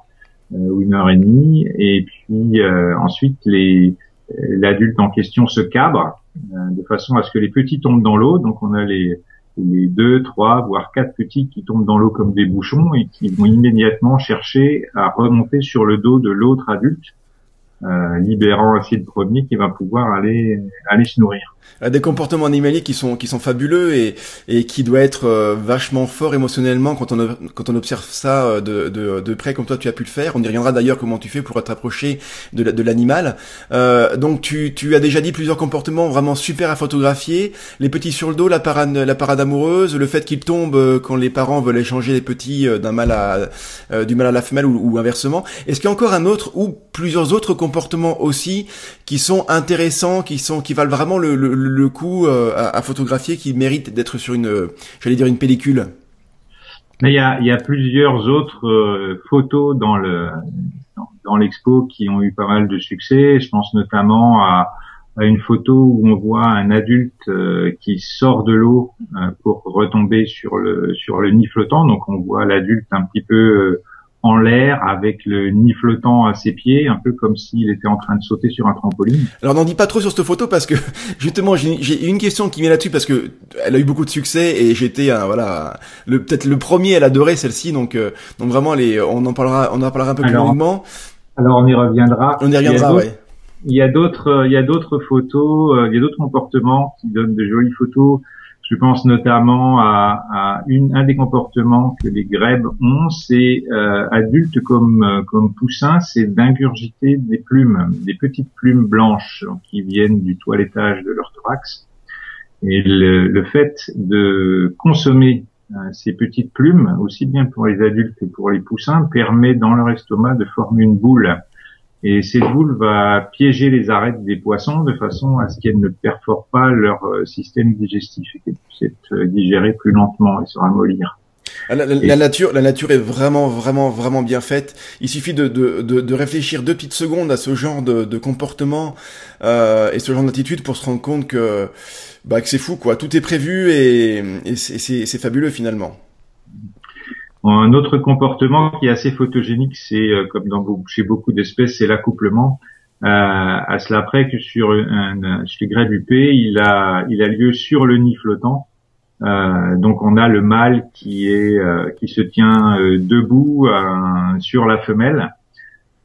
ou une heure et demie, et puis ensuite les l'adulte en question se cabre de façon à ce que les petits tombent dans l'eau. Donc on a les les deux, trois, voire quatre petits qui tombent dans l'eau comme des bouchons et qui vont immédiatement chercher à remonter sur le dos de l'autre adulte, euh, libérant ainsi le premier qui va pouvoir aller aller se nourrir. Euh, des comportements animaliers qui sont qui sont fabuleux et et qui doit être euh, vachement fort émotionnellement quand on quand on observe ça euh, de, de, de près comme toi tu as pu le faire. On y reviendra d'ailleurs comment tu fais pour être approché de de l'animal. Euh, donc tu tu as déjà dit plusieurs comportements vraiment super à photographier. Les petits sur le dos, la parade la parade amoureuse, le fait qu'ils tombent quand les parents veulent échanger les petits d'un mâle à du mâle à la femelle ou, ou inversement. Est-ce qu'il y a encore un autre ou plusieurs autres comportements aussi qui sont intéressants, qui sont qui valent vraiment le, le le coup euh, à, photographier qui mérite d'être sur une, j'allais dire une pellicule Mais il y a, y a plusieurs autres euh, photos dans le dans, l'expo qui ont eu pas mal de succès. Je pense notamment à, à une photo où on voit un adulte euh, qui sort de l'eau pour retomber sur le sur le nid flottant. Donc on voit l'adulte un petit peu en l'air avec le nid flottant à ses pieds, un peu comme s'il était en train de sauter sur un trampoline. Alors n'en dis pas trop sur cette photo parce que (laughs) justement j'ai une question qui vient là-dessus parce que elle a eu beaucoup de succès et j'étais voilà le peut-être le premier à l'adorer celle-ci donc euh, donc vraiment les on en parlera on en parlera un peu plus longuement. Alors on y reviendra. On y reviendra ouais. Il y a d'autres il y a d'autres photos, euh, il y a d'autres comportements qui donnent de jolies photos je pense notamment à, à une, un des comportements que les grèbes ont, c'est euh, adultes comme euh, comme poussins, c'est d'ingurgiter des plumes, des petites plumes blanches qui viennent du toilettage de leur thorax. Et le, le fait de consommer euh, ces petites plumes, aussi bien pour les adultes que pour les poussins, permet dans leur estomac de former une boule et cette boule va piéger les arêtes des poissons de façon à ce qu'elles ne perforent pas leur euh, système digestif et qu'elles puissent être euh, digérées plus lentement et se ramollir. Ah, la, la, nature, la nature est vraiment, vraiment, vraiment bien faite. Il suffit de, de, de, de réfléchir deux petites secondes à ce genre de, de comportement euh, et ce genre d'attitude pour se rendre compte que, bah, que c'est fou, quoi. Tout est prévu et, et c'est fabuleux finalement. Un autre comportement qui est assez photogénique, c'est euh, comme dans, chez beaucoup d'espèces, c'est l'accouplement. à cela près que sur un, chez Grève UP, il a, il a lieu sur le nid flottant. donc on a le mâle qui est qui se tient debout sur la femelle euh,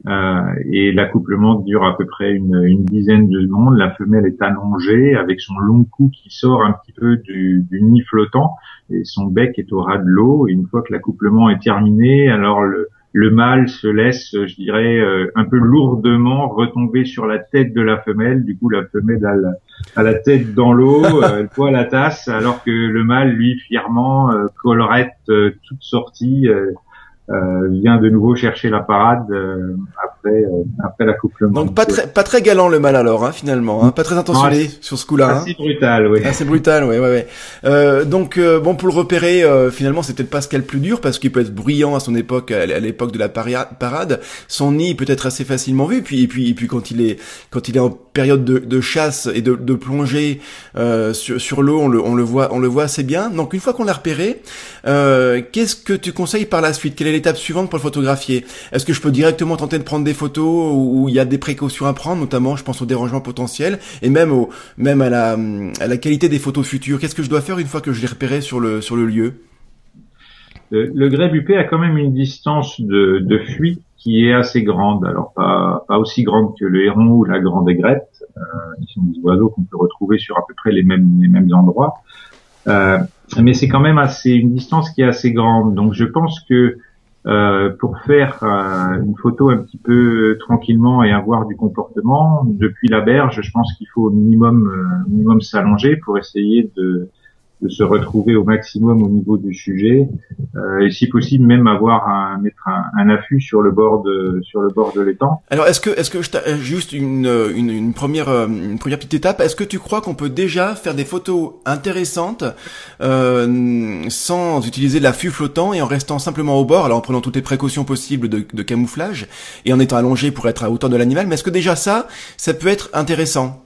et l'accouplement dure à peu près une, une, dizaine de secondes. La femelle est allongée avec son long cou qui sort un petit peu du, du nid flottant et son bec est au ras de l'eau. Et une fois que l'accouplement est terminé, alors le, le mâle se laisse, je dirais, euh, un peu lourdement retomber sur la tête de la femelle. Du coup, la femelle a la, a la tête dans l'eau, (laughs) euh, elle poids la tasse, alors que le mâle, lui, fièrement, collerette toute sortie euh, vient de nouveau chercher la parade euh, après euh, après l'accouplement. Donc pas très pas très galant le mal alors hein, finalement, hein, pas très intentionné sur ce coup-là. Assez hein. brutal, oui. Assez brutal, oui, ouais, ouais. donc bon pour le repérer, finalement c'est peut-être pas ce qu'il y a le plus dur parce qu'il peut être bruyant à son époque, à l'époque de la parade. Son nid peut être assez facilement vu, puis et puis et puis quand il est quand il est en période de, de chasse et de, de plongée sur, sur l'eau, on le on le voit on le voit assez bien. Donc une fois qu'on l'a repéré, qu'est-ce que tu conseilles par la suite? Quelle est l'étape suivante pour le photographier Est-ce que je peux directement tenter de prendre des photos où il y a des précautions à prendre, notamment je pense au dérangement potentiel et même au même à la qualité des photos futures Qu'est-ce que je dois faire une fois que je l'ai repéré sur le sur le lieu? Le, le grès bupé a quand même une distance de, de fuite qui est assez grande. Alors pas, pas aussi grande que le héron ou la grande aigrette. Euh, ils sont des oiseaux qu'on peut retrouver sur à peu près les mêmes les mêmes endroits. Euh, mais c'est quand même assez une distance qui est assez grande. Donc je pense que euh, pour faire euh, une photo un petit peu tranquillement et avoir du comportement, depuis la berge, je pense qu'il faut au minimum, euh, minimum s'allonger pour essayer de, de se retrouver au maximum au niveau du sujet euh, et si possible même avoir un mettre un, un, affût sur le bord de sur le bord de l'étang. Alors est-ce que est-ce que je juste une, une, une première euh, une première petite étape est-ce que tu crois qu'on peut déjà faire des photos intéressantes euh, sans utiliser l'affût flottant et en restant simplement au bord alors en prenant toutes les précautions possibles de, de camouflage et en étant allongé pour être à hauteur de l'animal mais est-ce que déjà ça ça peut être intéressant?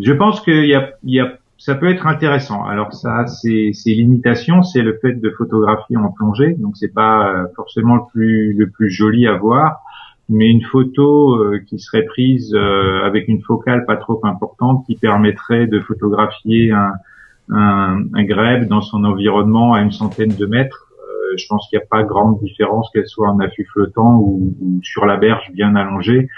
Je pense qu'il y a il y a ça peut être intéressant. Alors ça, c'est limitations, c'est le fait de photographier en plongée, donc c'est pas euh, forcément le plus le plus joli à voir, mais une photo euh, qui serait prise euh, avec une focale pas trop importante, qui permettrait de photographier un, un, un dans son environnement à une centaine de mètres, je pense qu'il n'y a pas grande différence qu'elle soit en affût flottant ou, sur la berge bien allongée,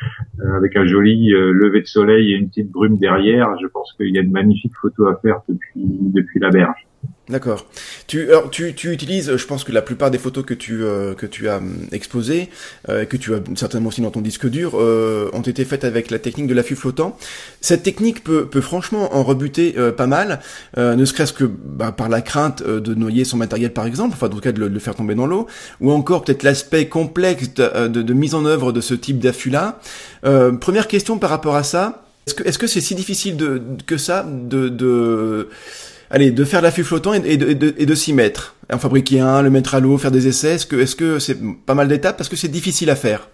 euh, avec un joli euh, lever de soleil et une petite brume derrière. Je pense qu'il y a de magnifiques photos à faire depuis depuis la berge. D'accord. Tu, alors, tu, tu utilises, je pense que la plupart des photos que tu, euh, que tu as hum, exposées, euh, que tu as certainement aussi dans ton disque dur, euh, ont été faites avec la technique de l'affût flottant. Cette technique peut, peut franchement en rebuter euh, pas mal, euh, ne serait-ce que bah, par la crainte de noyer son matériel par exemple, enfin en tout cas de le, faire tomber dans l'eau, ou encore peut-être l'aspect complexe de, de, mise en œuvre de ce type d'affût-là. première question par rapport à ça, est-ce que est-ce que c'est si difficile de, que ça de, de allez, de faire l'affût flottant et, de, et de s'y mettre. En fabriquer un, le mettre à l'eau, faire des essais. Est-ce que c'est pas mal d'étapes? Parce que c'est difficile à faire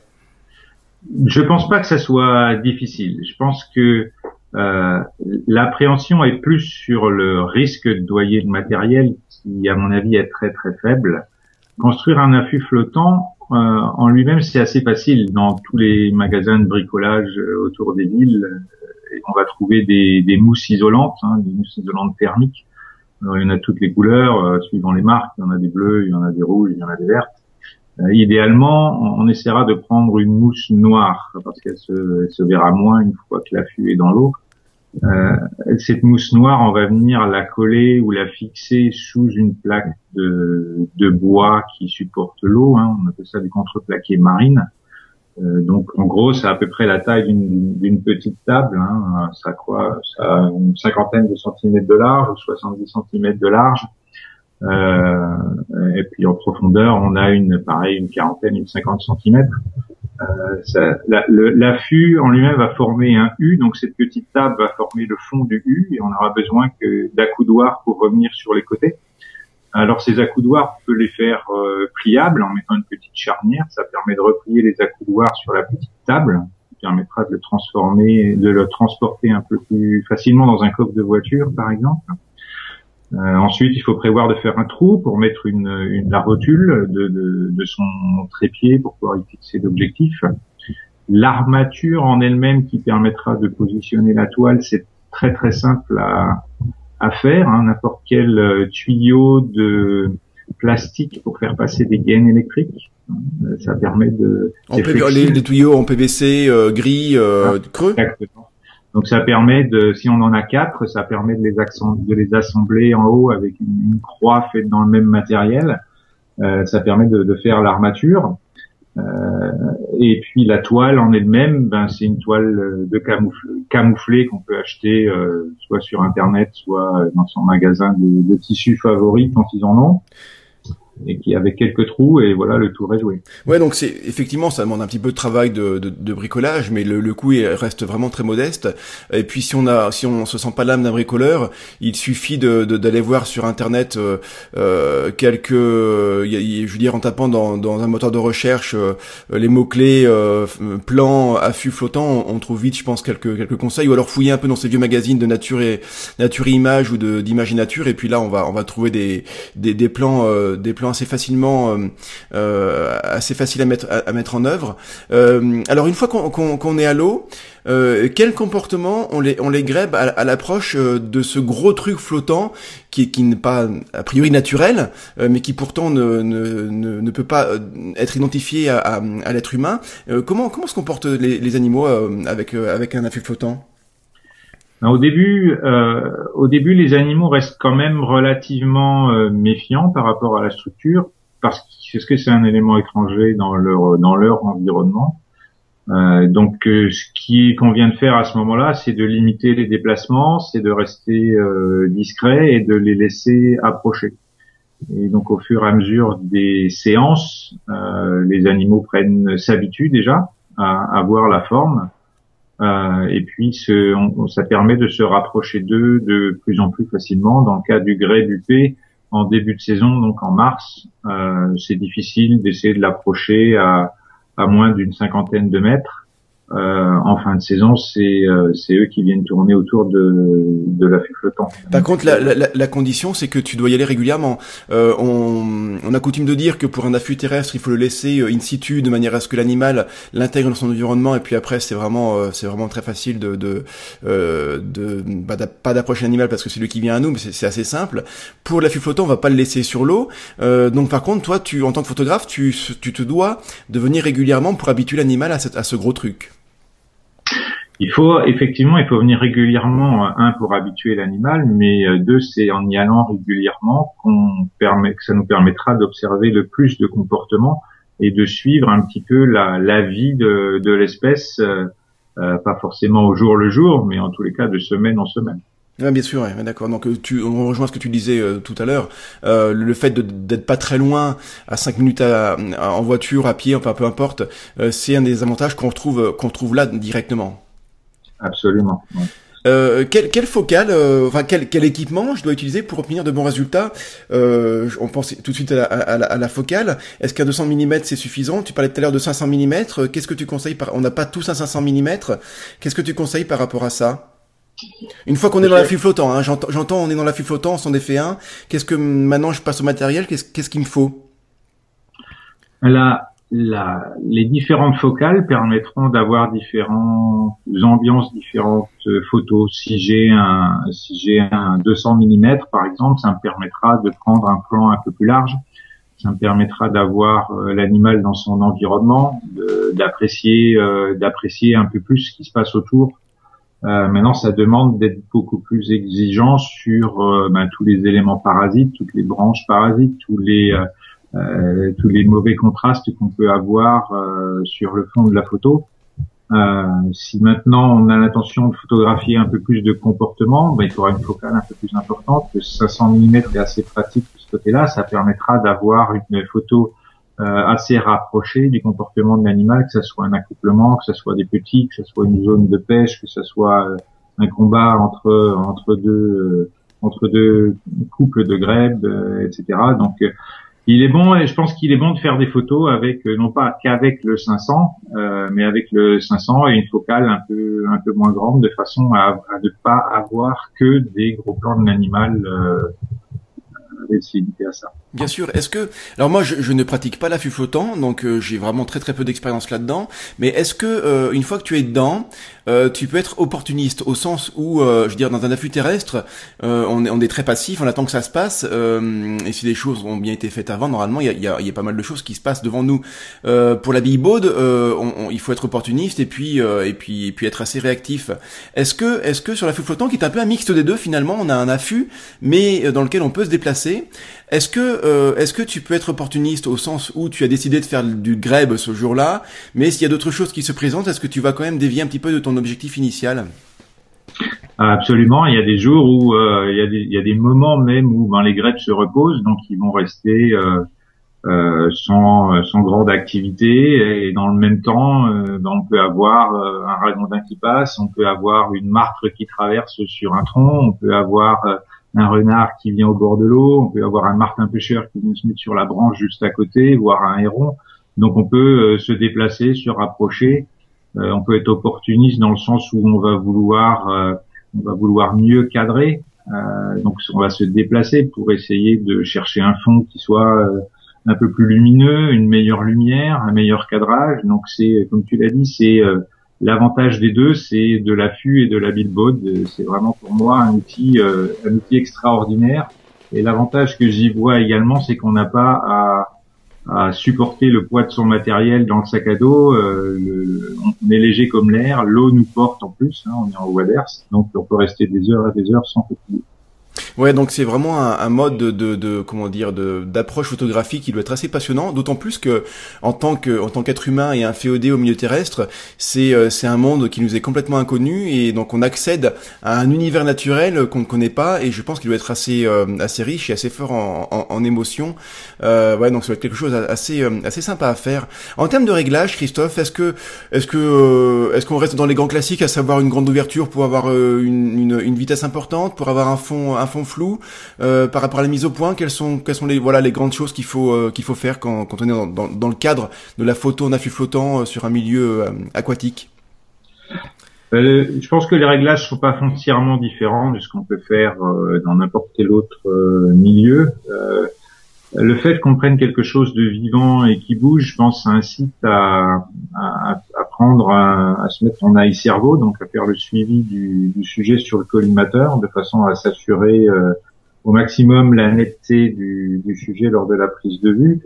Je pense pas que ça soit difficile. Je pense que euh, l'appréhension est plus sur le risque de doyer le matériel qui, à mon avis, est très très faible. Construire un affût flottant euh, en lui-même, c'est assez facile. Dans tous les magasins de bricolage euh, autour des villes, on va trouver des, des mousses isolantes, hein, des mousses isolantes thermiques il y en a toutes les couleurs, euh, suivant les marques. Il y en a des bleus, il y en a des rouges, il y en a des vertes. Euh, idéalement, on, essaiera de prendre une mousse noire parce qu'elle se, se, verra moins une fois que l'affût est dans l'eau. Euh, cette mousse noire, on va venir la coller ou la fixer sous une plaque de, de bois qui supporte l'eau. Hein. on appelle ça du contreplaqué marine. Euh, donc en gros, c'est à peu près la taille d'une petite table. Hein. Ça quoi Ça a une cinquantaine de centimètres de large ou 70 centimètres de large. Euh, et puis en profondeur, on a une pareil une quarantaine, une cinquante centimètres. Euh, L'affût en lui-même va former un U, donc cette petite table va former le fond du U, et on aura besoin que d'accoudoirs pour revenir sur les côtés. Alors ces accoudoirs, on peut les faire euh, pliables en mettant une petite charnière. Ça permet de replier les accoudoirs sur la petite table, qui permettra de le transformer, de le transporter un peu plus facilement dans un coffre de voiture, par exemple. Euh, ensuite, il faut prévoir de faire un trou pour mettre une, une la rotule de, de, de, son trépied pour pouvoir y fixer l'objectif. L'armature en elle-même qui permettra de positionner la toile, c'est très très simple à, à faire. Hein. N'importe quel euh, tuyau de plastique pour faire passer des gaines électriques, euh, ça permet de. les, tuyaux en PVC gris ah, creux. Donc ça permet de, si on en a quatre, ça permet de les, de les assembler en haut avec une, croix faite dans le même matériel. Euh, ça permet de, de faire l'armature. Euh, et puis la toile en elle-même, ben, c'est une toile de camouflée, camouflée qu'on peut acheter euh, soit sur internet, soit dans son magasin de, de tissus favoris quand ils en ont et qui avait quelques trous et voilà le tour est joué. Ouais donc c'est effectivement ça demande un petit peu de travail de, de, de bricolage mais le, le coût reste vraiment très modeste. Et puis si on a si on se sent pas l'âme d'un bricoleur il suffit de d'aller voir sur internet euh, euh quelques je veux dire en tapant dans, dans un moteur de recherche euh, les mots clés euh, plan affût flottant on, trouve vite je pense quelques quelques conseils. Ou alors fouiller un peu dans ces vieux magazines de nature et nature et image ou d'image et nature et puis là on va on va trouver des des, des plans des plans assez facilement, euh, euh, assez facile à mettre à, mettre en œuvre. Euh, alors une fois qu'on est à l'eau, quel comportement on les on les à, l'approche de ce gros truc flottant qui qui n'est pas a priori naturel, mais qui pourtant ne, ne, ne, peut pas être identifié à, à, l'être humain? comment comment se comportent les, les animaux avec avec un affût flottant? Au début, euh, au début, les animaux restent quand même relativement euh, méfiants par rapport à la structure, parce que c'est un élément étranger dans leur dans leur environnement. Euh, donc, euh, ce qui qu'on vient de faire à ce moment-là, c'est de limiter les déplacements, c'est de rester euh, discret et de les laisser approcher. Et donc, au fur et à mesure des séances, les animaux prennent s'habituent déjà à, à voir la forme euh, et puis ça permet de se rapprocher d'eux de plus en plus facilement. Dans le cas du grès du en début de saison, donc en mars, euh, c'est difficile d'essayer de l'approcher à moins d'une cinquantaine de mètres. Euh, en fin de saison, c'est euh, eux qui viennent tourner autour de de l'affût flottant. Par contre, la, la, la condition, c'est que tu dois y aller régulièrement. Euh, on, on a coutume de dire que pour un affût terrestre, il faut le laisser euh, in situ de manière à ce que l'animal l'intègre dans son environnement, et puis après, c'est vraiment euh, c'est vraiment très facile de de, de bah, pas d'approcher l'animal parce que c'est lui qui vient à nous, mais c'est assez simple. Pour l'affût flottant, on va pas le laisser sur l'eau. donc par contre, toi, tu en tant que photographe, tu tu te dois de venir régulièrement pour habituer l'animal à, à ce gros truc. Il faut effectivement, il faut venir régulièrement, euh, un pour habituer l'animal, mais euh, deux, c'est en y allant régulièrement qu'on permet, que ça nous permettra d'observer le plus de comportements et de suivre un petit peu la, vie de, de l'espèce, euh, pas forcément au jour le jour, mais en tous les cas de semaine en semaine. Ah, bien sûr, ouais, d'accord. Donc tu, on rejoint ce que tu disais tout à l'heure. Euh, le fait d'être pas très loin, à 5 minutes en voiture, à pied, enfin peu importe, c'est un des avantages qu'on retrouve qu'on trouve là directement. Absolument. Euh, quel, quel focal, euh, enfin quel, quel équipement je dois utiliser pour obtenir de bons résultats? Euh, On pense tout de suite à la, à la, focale. Est-ce qu'un 200 mm c'est suffisant? Tu parlais tout à l'heure de 500 mm. Qu'est-ce que tu conseilles par... On n'a pas tous un 500 mm. Qu'est-ce que tu conseilles par rapport à ça? Une fois qu'on est dans la flux flottant, hein, j'entends on est dans la flux flottant, on s'en défait un. Qu'est-ce que maintenant je passe au matériel? Qu'est-ce qu'il me faut? Là, la, les différentes focales permettront d'avoir différentes ambiances, différentes photos. Si j'ai un, si j'ai un 200 mm par exemple, ça me permettra de prendre un plan un peu plus large. Ça me permettra d'avoir euh, l'animal dans son environnement, d'apprécier, euh, d'apprécier un peu plus ce qui se passe autour. Euh, maintenant, ça demande d'être beaucoup plus exigeant sur euh, ben, tous les éléments parasites, toutes les branches parasites, tous les euh, tous les mauvais contrastes qu'on peut avoir euh, sur le fond de la photo. Euh, si maintenant on a l'intention de photographier un peu plus de comportement, ben, il faudra une focale un peu plus importante. Le 500 mm est assez pratique de ce côté-là. Ça permettra d'avoir une photo euh, assez rapprochée du comportement de l'animal, que ce soit un accouplement, que ce soit des petits, que ce soit une zone de pêche, que ce soit un combat entre entre deux entre deux couples de grèbes, etc. Donc il est bon et je pense qu'il est bon de faire des photos avec euh, non pas qu'avec le 500 euh, mais avec le 500 et une focale un peu un peu moins grande de façon à, ne pas avoir que des gros plans de l'animal euh, Bien sûr. Est-ce que alors moi je, ne pratique pas l'affût flottant, donc euh, j'ai vraiment très très peu d'expérience là-dedans. Mais est-ce que euh, une fois que tu es dedans, euh, tu peux être opportuniste au sens où, je veux dire, dans un affût terrestre, on est, on, est, très passif, on attend que ça se passe. et si les choses ont bien été faites avant, normalement, il y a, y, a, y a, pas mal de choses qui se passent devant nous. pour la bille baude, il faut être opportuniste et puis et puis et puis être assez réactif. Est-ce que est-ce que sur l'affût flottant, qui est un peu un mixte des deux, finalement, on a un affût, mais dans lequel on peut se déplacer. Est-ce que, euh, est-ce que tu peux être opportuniste au sens où tu as décidé de faire du grèbe ce jour-là, mais s'il y a d'autres choses qui se présentent, est-ce que tu vas quand même dévier un petit peu de ton objectif initial Absolument. Il y a des jours où euh, il, y a des, moments même où ben, les grèbes se reposent, donc ils vont rester euh, euh sans, grande activité. Et dans le même temps, ben, on peut avoir un ragondin qui passe, on peut avoir une martre qui traverse sur un tronc, on peut avoir un renard qui vient au bord de l'eau, on peut avoir un martin pêcheur qui vient se mettre sur la branche juste à côté, voire un héron. Donc on peut se déplacer, se rapprocher. Euh, on peut être opportuniste dans le sens où on va vouloir, euh, on va vouloir mieux cadrer. donc on va se déplacer pour essayer de chercher un fond qui soit un peu plus lumineux, une meilleure lumière, un meilleur cadrage. Donc c'est, comme tu l'as dit, c'est L'avantage des deux, c'est de l'affût et de la billboard. C'est vraiment pour moi un outil, euh, un outil extraordinaire. Et l'avantage que j'y vois également, c'est qu'on n'a pas à, à, supporter le poids de son matériel dans le sac à dos. Euh, on est léger comme l'air, l'eau nous porte en plus, hein, on est en waders, donc on peut rester des heures et des heures sans fatiguer. Ouais, donc c'est vraiment un, un mode de, de, de, comment dire de d'approche photographique qui doit être assez passionnant, d'autant plus que en tant que en tant qu'être humain et un féodé au milieu terrestre, c'est euh, c'est un monde qui nous est complètement inconnu et donc on accède à un univers naturel qu'on ne connaît pas et je pense qu'il doit être assez euh, assez riche et assez fort en, en, en émotion. Euh, ouais, donc ça va être quelque chose assez euh, assez sympa à faire. En termes de réglage, Christophe, est-ce que est-ce que est-ce qu'on reste dans les grands classiques, à savoir une grande ouverture pour avoir une, une, une vitesse importante, pour avoir un fond un fond flou euh, par rapport à la mise au point Quelles sont, quelles sont les, voilà, les grandes choses qu'il faut, euh, qu'il faut faire quand, on est dans, le cadre de la photo en affût flottant euh, sur un milieu aquatique? Je pense que les réglages sont pas foncièrement différents de ce qu'on peut faire dans n'importe quel autre milieu. Le fait qu'on prenne quelque chose de vivant et qui bouge, je pense, incite à, à, à prendre, à, à, se mettre en eye cerveau, donc à faire le suivi du, du sujet sur le collimateur, de façon à s'assurer euh, au maximum la netteté du, du, sujet lors de la prise de vue.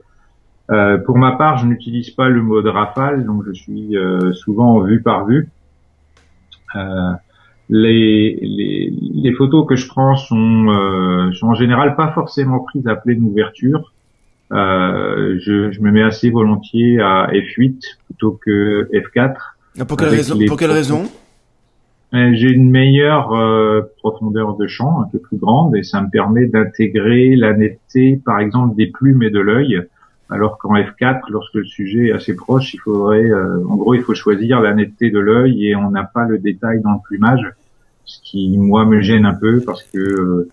Euh, pour ma part, je n'utilise pas le mode rafale, donc je suis euh, souvent en vue par vue. Euh, les, les, les, photos que je prends sont, euh, sont en général pas forcément prises à pleine ouverture. Euh, je, je, me mets assez volontiers à F8 plutôt que F4. Ah, pour quelle raison, pour quelle raison J'ai une meilleure euh, profondeur de champ, un peu plus grande, et ça me permet d'intégrer la netteté, par exemple, des plumes et de l'œil. Alors qu'en F4, lorsque le sujet est assez proche, il faudrait, euh, en gros, il faut choisir la netteté de l'œil et on n'a pas le détail dans le plumage, ce qui moi me gêne un peu parce que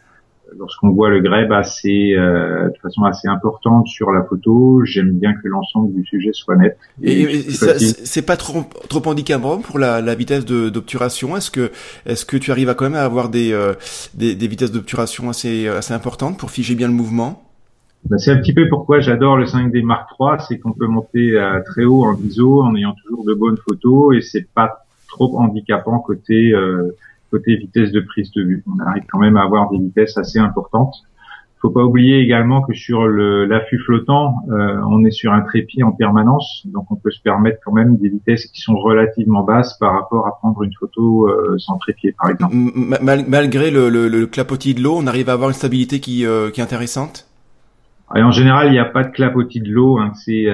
lorsqu'on voit le grèbe assez, euh, de façon assez importante sur la photo, j'aime bien que l'ensemble du sujet soit net. Et, c'est pas trop, trop handicapant pour la, la vitesse d'obturation? Est-ce que, est-ce que tu arrives à quand même à avoir des, euh, des, des, vitesses d'obturation assez, assez importantes pour figer bien le mouvement? Ben, c'est un petit peu pourquoi j'adore le 5D Mark III, c'est qu'on peut monter à très haut en ISO en ayant toujours de bonnes photos et c'est pas trop handicapant côté euh, côté vitesse de prise de vue. On arrive quand même à avoir des vitesses assez importantes. Il faut pas oublier également que sur l'affût flottant, euh, on est sur un trépied en permanence, donc on peut se permettre quand même des vitesses qui sont relativement basses par rapport à prendre une photo euh, sans trépied, par exemple. malgré le, le, clapotis de l'eau, on arrive à avoir une stabilité qui, euh, qui est intéressante? Et en général, il n'y a pas de clapotis de l'eau. Hein. C'est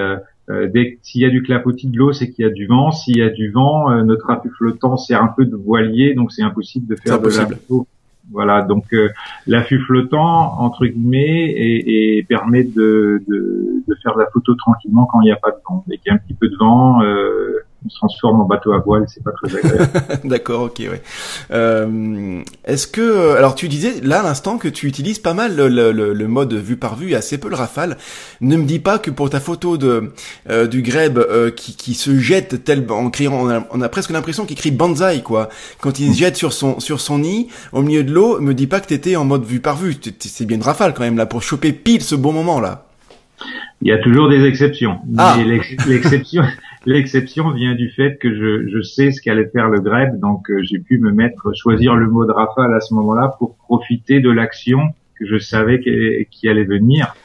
euh, dès s'il y a du clapotis de l'eau, c'est qu'il y a du vent. S'il y a du vent, euh, notre affût flottant sert un peu de voilier, donc c'est impossible de faire de la Voilà, donc euh, l'affût flottant entre guillemets et, et permet de, de, de, faire de la photo tranquillement quand il n'y a pas de vent. Dès qu'il y a un petit peu de vent, on se transforme en bateau à voile, c'est pas très agréable. (laughs) D'accord, ok, ouais. Euh, Est-ce que, alors tu disais là à l'instant que tu utilises pas mal le, le, le, mode vue par vue et assez peu le rafale. Ne me dis pas que pour ta photo de euh, du greb euh, qui, qui se jette tel en criant, on a, on a presque l'impression qu'il crie banzai quoi. Quand il se jette sur son sur son nid au milieu de l'eau, me dis pas que t'étais en mode vue par vue. C'est bien une rafale quand même là pour choper pile ce bon moment là. Il y a toujours des exceptions. Ah. L'exception, l'exception vient du fait que je, je sais ce qu'allait faire le greb, donc euh, j'ai pu me mettre, choisir le mot de rafale à ce moment-là pour profiter de l'action que je savais qui allait venir.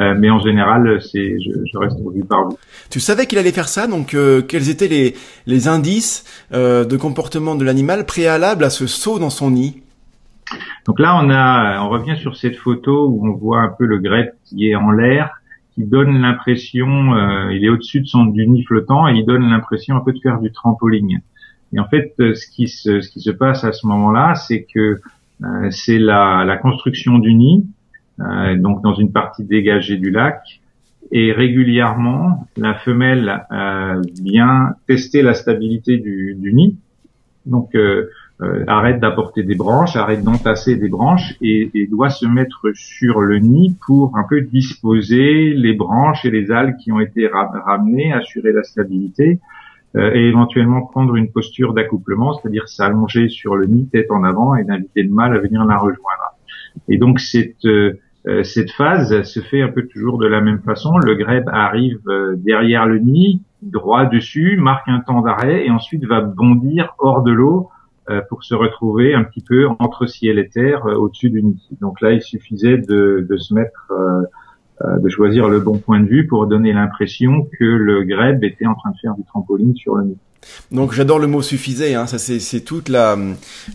Euh, mais en général, c'est je, je, reste vu par vous. Tu savais qu'il allait faire ça, donc euh, quels étaient les, les indices euh, de comportement de l'animal préalable à ce saut dans son nid? Donc là, on a, on revient sur cette photo où on voit un peu le greb qui est en l'air qui donne l'impression, euh, il est au-dessus de son du nid flottant et il donne l'impression un peu de faire du trampoline. Et en fait, euh, ce qui se, ce qui se passe à ce moment-là, c'est que euh, c'est la, la, construction du nid, euh, donc dans une partie dégagée du lac, et régulièrement, la femelle vient tester la stabilité du, du nid. Donc euh, arrête d'apporter des branches, arrête d'entasser des branches et, et, doit se mettre sur le nid pour un peu disposer les branches et les algues qui ont été ramenées, assurer la stabilité euh, et éventuellement prendre une posture d'accouplement, c'est-à-dire s'allonger sur le nid tête en avant et d'inviter le mâle à venir la rejoindre. Et donc cette euh, cette phase se fait un peu toujours de la même façon. Le grèbe arrive derrière le nid, droit dessus, marque un temps d'arrêt et ensuite va bondir hors de l'eau euh, pour se retrouver un petit peu entre ciel et terre euh, au-dessus du nid. Donc là, il suffisait de, de se mettre, euh, de choisir le bon point de vue pour donner l'impression que le grèbe était en train de faire du trampoline sur le nid. Donc j'adore le mot suffisait, hein. ça c'est toute la,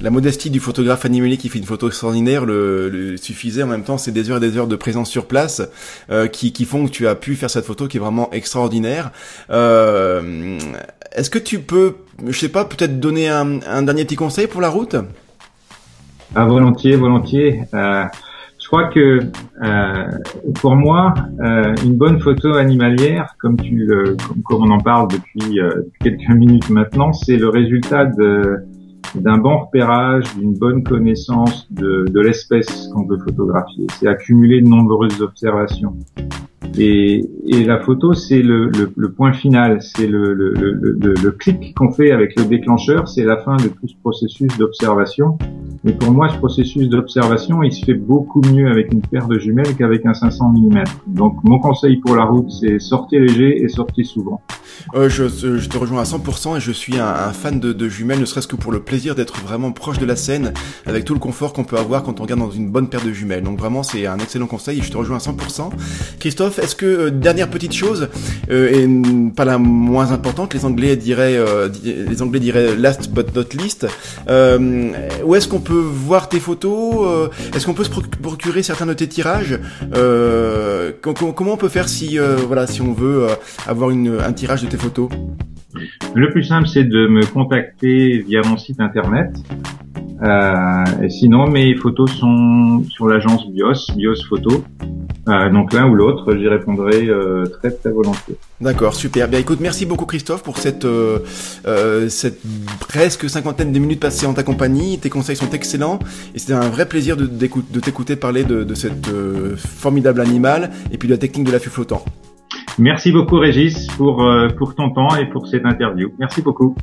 la modestie du photographe animalier qui fait une photo extraordinaire. Le, le suffisait en même temps, c'est des heures et des heures de présence sur place euh, qui, qui font que tu as pu faire cette photo qui est vraiment extraordinaire. Euh, Est-ce que tu peux, je sais pas, peut-être donner un, un, dernier petit conseil pour la route? Ah, Volontiers, volontiers. Euh, je crois que euh, pour moi, euh, une bonne photo animalière, comme tu le, comme, on en parle depuis, euh, quelques (laughs) minutes maintenant, c'est le résultat d'un bon repérage, d'une bonne connaissance de, de l'espèce qu'on veut photographier. C'est accumuler de nombreuses observations. Et, et la photo, c'est le, le, le, point final, c'est le, le, clic qu'on fait avec le déclencheur, c'est la fin de tout ce processus d'observation. Mais pour moi, ce processus d'observation, il se fait beaucoup mieux avec une paire de jumelles qu'avec un 500 mm. Donc mon conseil pour la route, c'est sortez léger et sortez souvent. Euh, je, je, te rejoins à 100% et je suis un, un fan de, de, jumelles, ne serait-ce que pour le plaisir d'être vraiment proche de la scène, avec tout le confort qu'on peut avoir quand on regarde dans une bonne paire de jumelles. Donc vraiment, c'est un excellent conseil et je te rejoins à 100%. Christophe, est-ce que, euh, dernière petite chose, euh, et pas la moins importante, les Anglais diraient, euh, les Anglais diraient last but not least, où est-ce qu'on peut voir tes photos Est-ce qu'on peut se procurer certains de tes tirages Comment on peut faire si, voilà, si on veut avoir un tirage de tes photos? Le plus simple, c'est de me contacter via mon site internet. Euh, et sinon, mes photos sont sur l'agence Bios, Bios Photo. Euh, donc l'un ou l'autre, j'y répondrai euh, très très volontiers. D'accord, super. Bien, écoute, merci beaucoup Christophe pour cette euh, euh, cette presque cinquantaine de minutes passées en ta compagnie. Tes conseils sont excellents et c'était un vrai plaisir de, de t'écouter parler de, de cette formidable animal et puis de la technique de l'affût flottant. Merci beaucoup Régis pour pour ton temps et pour cette interview. Merci beaucoup.